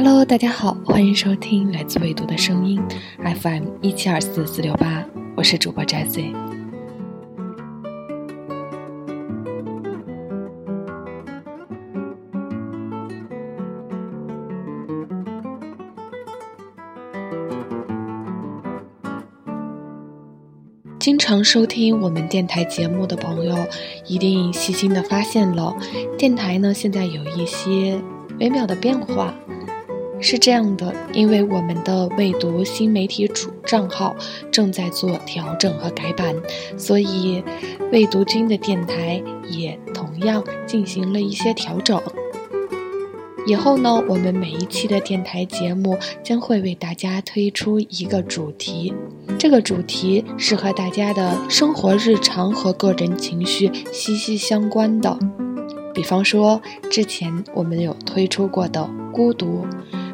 Hello，大家好，欢迎收听来自未读的声音，FM 一七二四四六八，我是主播 Jesse。经常收听我们电台节目的朋友，一定细心的发现了，电台呢现在有一些微妙的变化。是这样的，因为我们的未读新媒体主账号正在做调整和改版，所以未读君的电台也同样进行了一些调整。以后呢，我们每一期的电台节目将会为大家推出一个主题，这个主题是和大家的生活日常和个人情绪息息相关的。比方说，之前我们有推出过的孤独。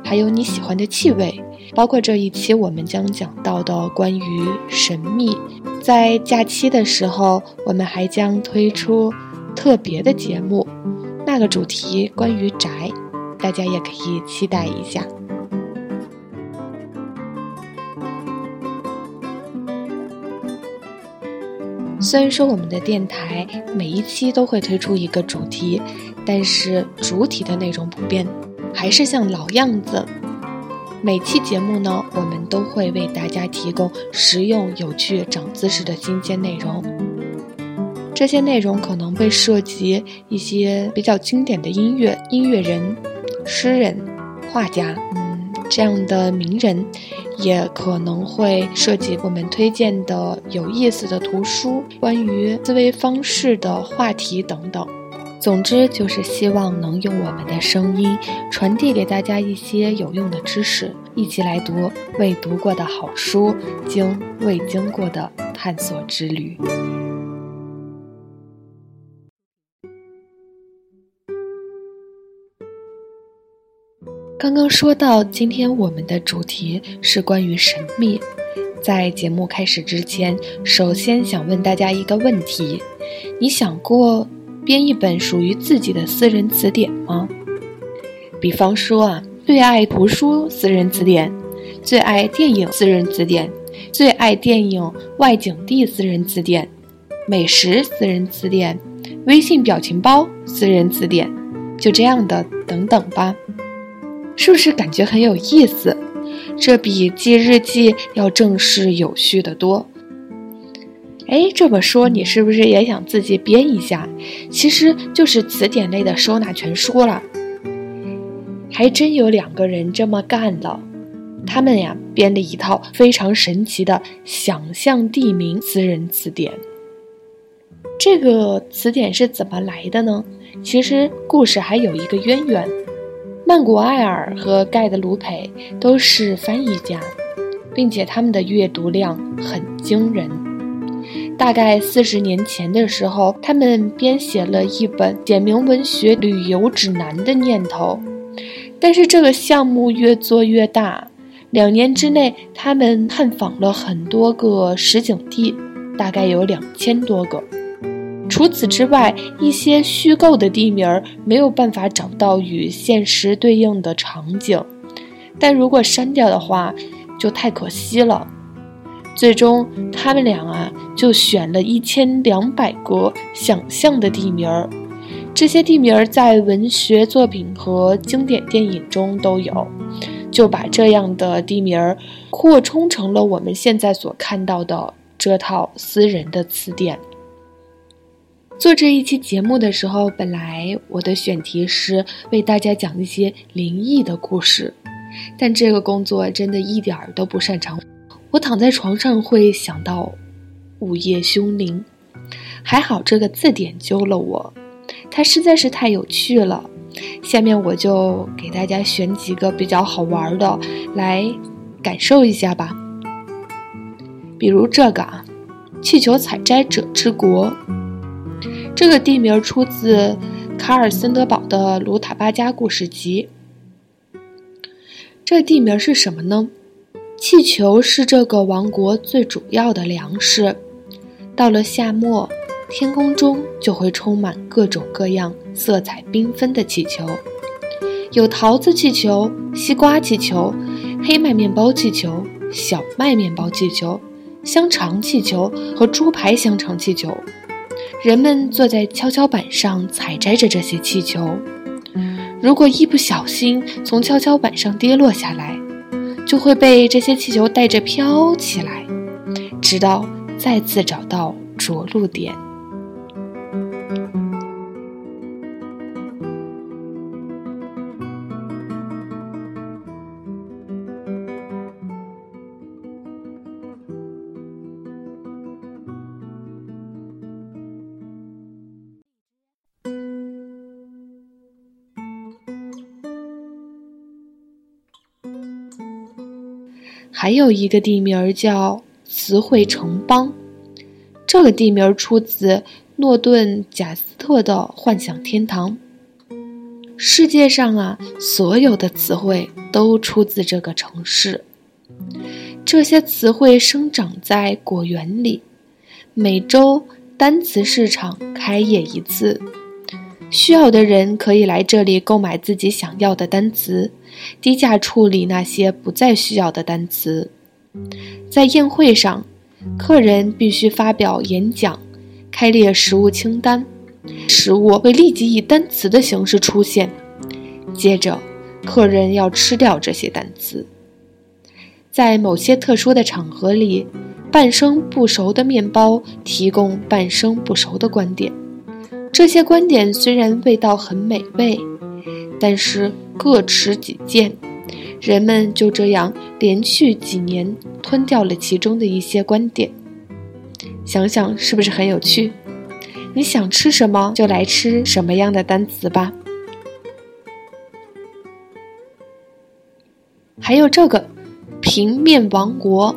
还有你喜欢的气味，包括这一期我们将讲到的关于神秘。在假期的时候，我们还将推出特别的节目，那个主题关于宅，大家也可以期待一下。虽然说我们的电台每一期都会推出一个主题，但是主体的内容不变。还是像老样子，每期节目呢，我们都会为大家提供实用、有趣、长知识的新鲜内容。这些内容可能会涉及一些比较经典的音乐、音乐人、诗人、画家，嗯，这样的名人，也可能会涉及我们推荐的有意思的图书、关于思维方式的话题等等。总之，就是希望能用我们的声音传递给大家一些有用的知识，一起来读未读过的好书，经未经过的探索之旅。刚刚说到，今天我们的主题是关于神秘。在节目开始之前，首先想问大家一个问题：你想过？编一本属于自己的私人词典吗？比方说啊，最爱图书私人词典，最爱电影私人词典，最爱电影外景地私人词典，美食私人词典，微信表情包私人词典，就这样的等等吧，是不是感觉很有意思？这比记日记要正式有序的多。哎，这么说你是不是也想自己编一下？其实就是词典类的收纳全书了。还真有两个人这么干了，他们呀编了一套非常神奇的想象地名私人词典。这个词典是怎么来的呢？其实故事还有一个渊源，曼古埃尔和盖德鲁佩都是翻译家，并且他们的阅读量很惊人。大概四十年前的时候，他们编写了一本简明文学旅游指南的念头，但是这个项目越做越大，两年之内，他们探访了很多个实景地，大概有两千多个。除此之外，一些虚构的地名儿没有办法找到与现实对应的场景，但如果删掉的话，就太可惜了。最终，他们俩啊就选了一千两百个想象的地名儿，这些地名儿在文学作品和经典电影中都有，就把这样的地名儿扩充成了我们现在所看到的这套私人的词典。做这一期节目的时候，本来我的选题是为大家讲一些灵异的故事，但这个工作真的一点儿都不擅长。我躺在床上会想到午夜凶铃，还好这个字典救了我，它实在是太有趣了。下面我就给大家选几个比较好玩的来感受一下吧。比如这个啊，气球采摘者之国，这个地名出自卡尔森德堡的卢塔巴加故事集。这地名是什么呢？气球是这个王国最主要的粮食。到了夏末，天空中就会充满各种各样、色彩缤纷的气球。有桃子气球、西瓜气球、黑麦面包气球、小麦面包气球、香肠气球和猪排香肠气球。人们坐在跷跷板上采摘着这些气球。如果一不小心从跷跷板上跌落下来，就会被这些气球带着飘起来，直到再次找到着陆点。还有一个地名叫词汇城邦，这个地名出自诺顿贾斯特的《幻想天堂》。世界上啊，所有的词汇都出自这个城市。这些词汇生长在果园里，每周单词市场开业一次，需要的人可以来这里购买自己想要的单词。低价处理那些不再需要的单词。在宴会上，客人必须发表演讲，开列食物清单，食物会立即以单词的形式出现。接着，客人要吃掉这些单词。在某些特殊的场合里，半生不熟的面包提供半生不熟的观点。这些观点虽然味道很美味。但是各持己见，人们就这样连续几年吞掉了其中的一些观点。想想是不是很有趣？你想吃什么就来吃什么样的单词吧。还有这个平面王国，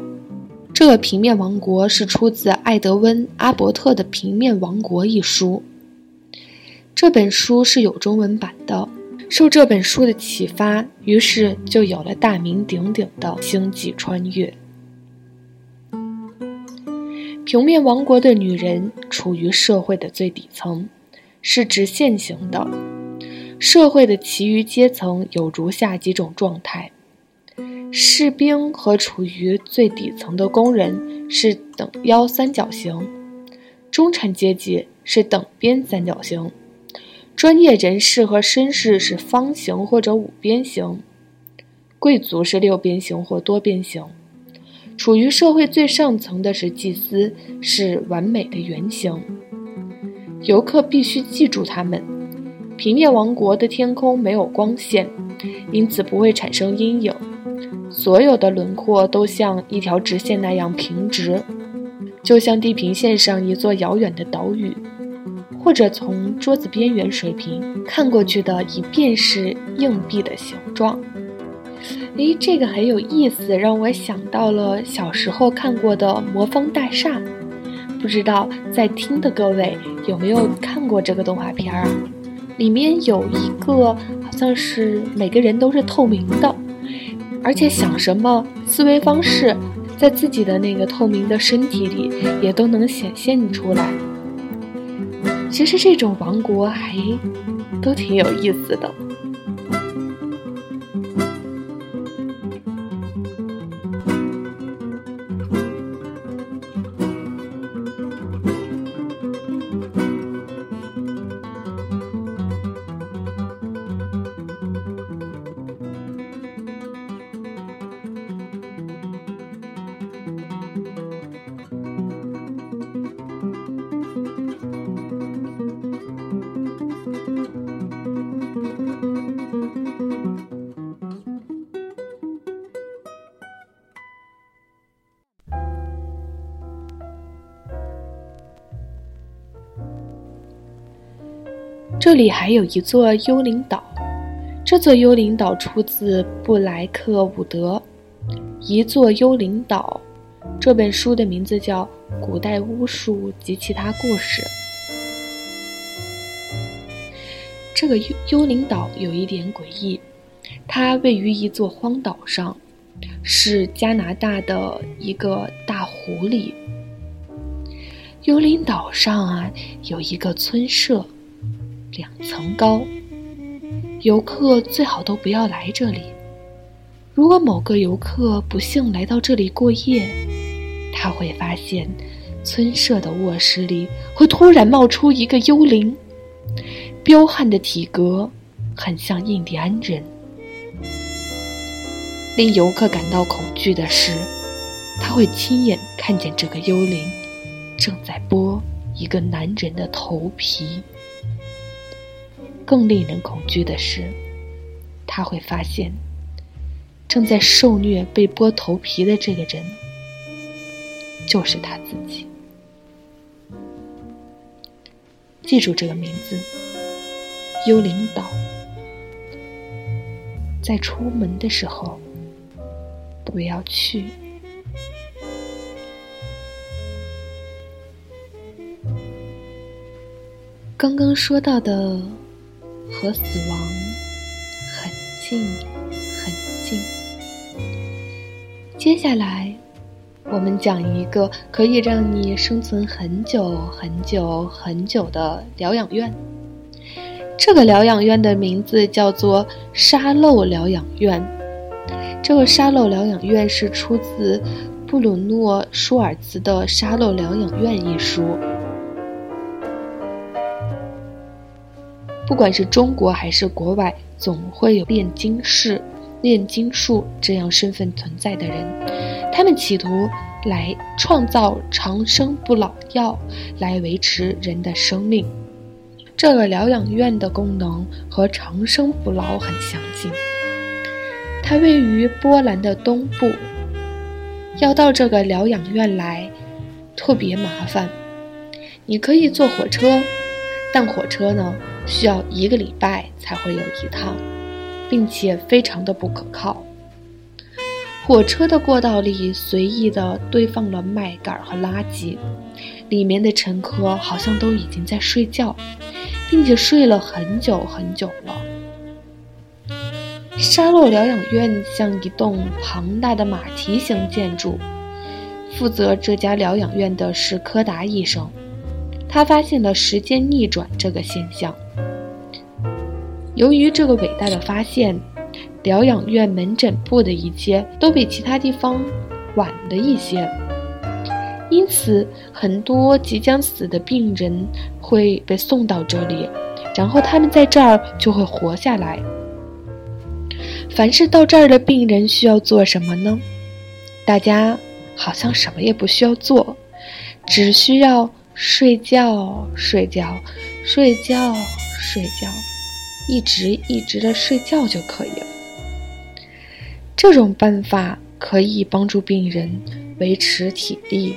这个平面王国是出自艾德温·阿伯特的《平面王国》一书。这本书是有中文版的。受这本书的启发，于是就有了大名鼎鼎的《星际穿越》。平面王国的女人处于社会的最底层，是直线型的。社会的其余阶层有如下几种状态：士兵和处于最底层的工人是等腰三角形，中产阶级是等边三角形。专业人士和绅士是方形或者五边形，贵族是六边形或多边形。处于社会最上层的是祭司，是完美的圆形。游客必须记住他们。平面王国的天空没有光线，因此不会产生阴影。所有的轮廓都像一条直线那样平直，就像地平线上一座遥远的岛屿。或者从桌子边缘水平看过去的，以便是硬币的形状。诶，这个很有意思，让我想到了小时候看过的《魔方大厦》。不知道在听的各位有没有看过这个动画片啊？里面有一个好像是每个人都是透明的，而且想什么思维方式，在自己的那个透明的身体里也都能显现出来。其实这种王国还都挺有意思的。这里还有一座幽灵岛，这座幽灵岛出自布莱克伍德《一座幽灵岛》这本书的名字叫《古代巫术及其他故事》。这个幽幽灵岛有一点诡异，它位于一座荒岛上，是加拿大的一个大湖里。幽灵岛上啊，有一个村舍。两层高，游客最好都不要来这里。如果某个游客不幸来到这里过夜，他会发现村舍的卧室里会突然冒出一个幽灵，彪悍的体格很像印第安人。令游客感到恐惧的是，他会亲眼看见这个幽灵正在剥一个男人的头皮。更令人恐惧的是，他会发现。正在受虐被剥头皮的这个人，就是他自己。记住这个名字——幽灵岛。在出门的时候，不要去。刚刚说到的，和死亡很近，很近。接下来，我们讲一个可以让你生存很久很久很久的疗养院。这个疗养院的名字叫做沙漏疗养院。这个沙漏疗养院是出自布鲁诺·舒尔茨的《沙漏疗养院》一书。不管是中国还是国外，总会有炼金士。炼金术这样身份存在的人，他们企图来创造长生不老药，来维持人的生命。这个疗养院的功能和长生不老很相近。它位于波兰的东部。要到这个疗养院来，特别麻烦。你可以坐火车，但火车呢，需要一个礼拜才会有一趟。并且非常的不可靠。火车的过道里随意的堆放了麦秆和垃圾，里面的乘客好像都已经在睡觉，并且睡了很久很久了。沙洛疗养院像一栋庞大的马蹄形建筑。负责这家疗养院的是柯达医生，他发现了时间逆转这个现象。由于这个伟大的发现，疗养院门诊部的一切都比其他地方晚了一些，因此很多即将死的病人会被送到这里，然后他们在这儿就会活下来。凡是到这儿的病人需要做什么呢？大家好像什么也不需要做，只需要睡觉、睡觉、睡觉、睡觉。一直一直的睡觉就可以了。这种办法可以帮助病人维持体力。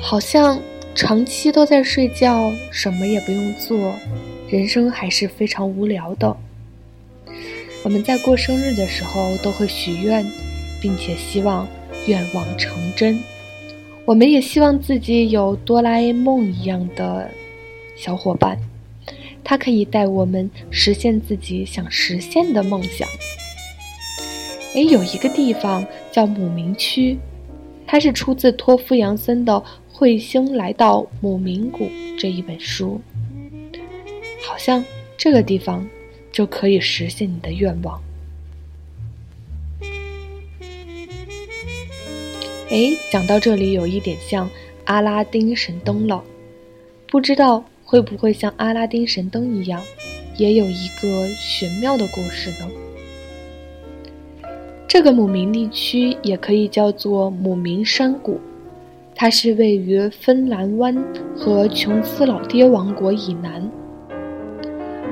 好像长期都在睡觉，什么也不用做，人生还是非常无聊的。我们在过生日的时候都会许愿，并且希望。愿望成真，我们也希望自己有哆啦 A 梦一样的小伙伴，他可以带我们实现自己想实现的梦想。哎，有一个地方叫姆明区，它是出自托夫杨森的《彗星来到姆明谷》这一本书，好像这个地方就可以实现你的愿望。哎，讲到这里有一点像阿拉丁神灯了，不知道会不会像阿拉丁神灯一样，也有一个玄妙的故事呢？这个姆明地区也可以叫做姆明山谷，它是位于芬兰湾和琼斯老爹王国以南。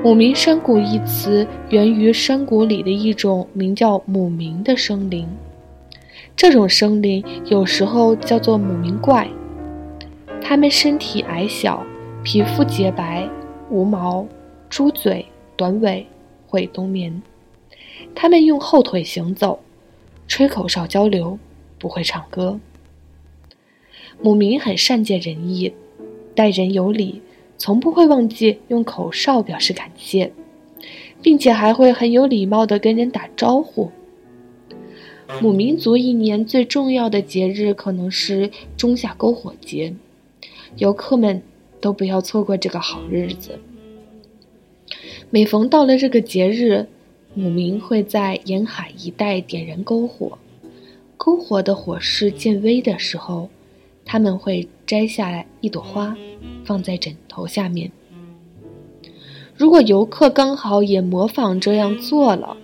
姆明山谷一词源于山谷里的一种名叫姆明的生灵。这种生灵有时候叫做母明怪，它们身体矮小，皮肤洁白，无毛，猪嘴，短尾，会冬眠。它们用后腿行走，吹口哨交流，不会唱歌。母明很善解人意，待人有礼，从不会忘记用口哨表示感谢，并且还会很有礼貌地跟人打招呼。母民族一年最重要的节日可能是中夏篝火节，游客们都不要错过这个好日子。每逢到了这个节日，母民会在沿海一带点燃篝火。篝火的火势渐微的时候，他们会摘下来一朵花，放在枕头下面。如果游客刚好也模仿这样做了，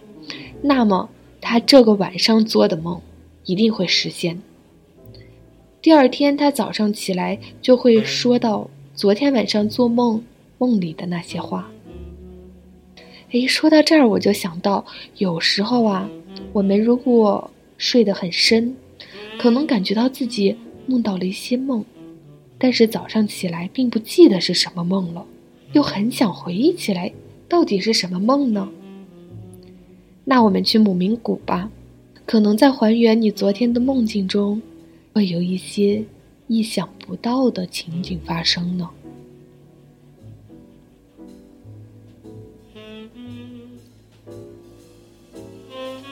那么他这个晚上做的梦一定会实现。第二天他早上起来就会说到昨天晚上做梦梦里的那些话。诶，说到这儿，我就想到，有时候啊，我们如果睡得很深，可能感觉到自己梦到了一些梦，但是早上起来并不记得是什么梦了，又很想回忆起来，到底是什么梦呢？那我们去母明谷吧，可能在还原你昨天的梦境中，会有一些意想不到的情景发生呢。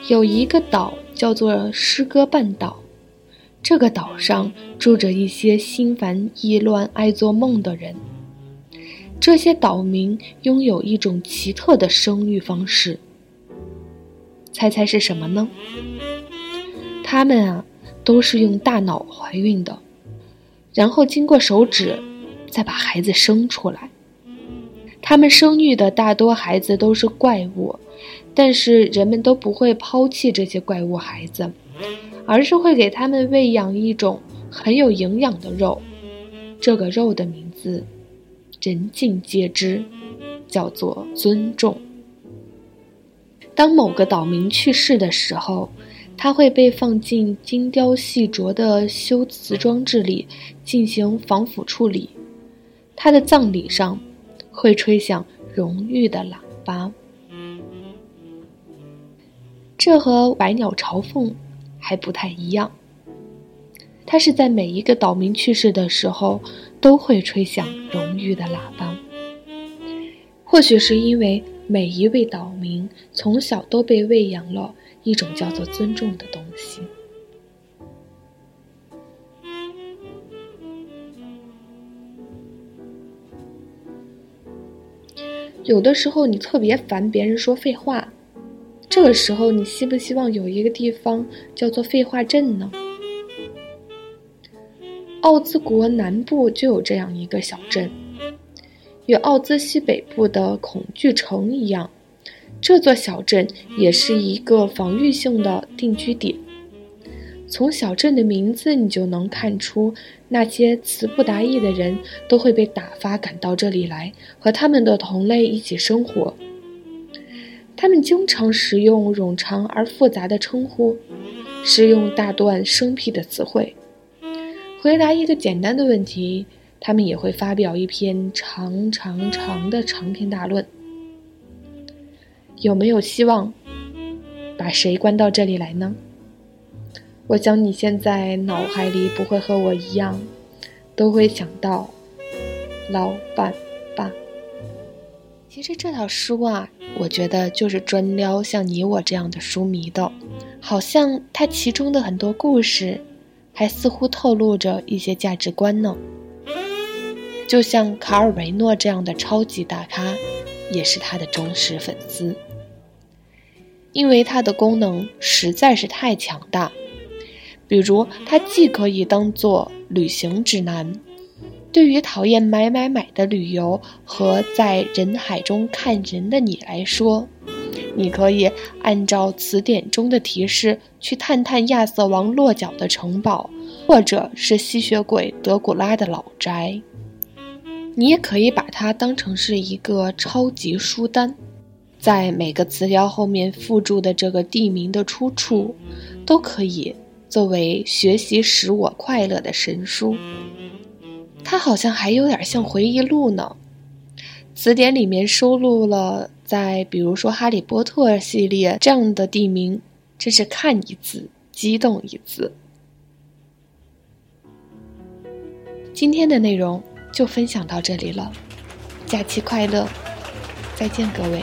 有一个岛叫做诗歌半岛，这个岛上住着一些心烦意乱、爱做梦的人。这些岛民拥有一种奇特的生育方式，猜猜是什么呢？他们啊，都是用大脑怀孕的，然后经过手指再把孩子生出来。他们生育的大多孩子都是怪物。但是人们都不会抛弃这些怪物孩子，而是会给他们喂养一种很有营养的肉。这个肉的名字，人尽皆知，叫做尊重。当某个岛民去世的时候，他会被放进精雕细琢的修辞装置里进行防腐处理。他的葬礼上，会吹响荣誉的喇叭。这和百鸟朝凤还不太一样。它是在每一个岛民去世的时候都会吹响荣誉的喇叭。或许是因为每一位岛民从小都被喂养了一种叫做尊重的东西。有的时候你特别烦别人说废话。这个时候，你希不希望有一个地方叫做废话镇呢？奥兹国南部就有这样一个小镇，与奥兹西北部的恐惧城一样，这座小镇也是一个防御性的定居点。从小镇的名字，你就能看出，那些词不达意的人都会被打发赶到这里来，和他们的同类一起生活。他们经常使用冗长而复杂的称呼，使用大段生僻的词汇。回答一个简单的问题，他们也会发表一篇长长长的长篇大论。有没有希望把谁关到这里来呢？我想你现在脑海里不会和我一样，都会想到老板。其实这套书啊。我觉得就是专撩像你我这样的书迷的，好像它其中的很多故事，还似乎透露着一些价值观呢。就像卡尔维诺这样的超级大咖，也是他的忠实粉丝，因为它的功能实在是太强大。比如，它既可以当做旅行指南。对于讨厌买买买的旅游和在人海中看人的你来说，你可以按照词典中的提示去探探亚瑟王落脚的城堡，或者是吸血鬼德古拉的老宅。你也可以把它当成是一个超级书单，在每个词条后面附注的这个地名的出处，都可以作为学习使我快乐的神书。它好像还有点像回忆录呢。词典里面收录了在比如说《哈利波特》系列这样的地名，真是看一字激动一字。今天的内容就分享到这里了，假期快乐，再见各位。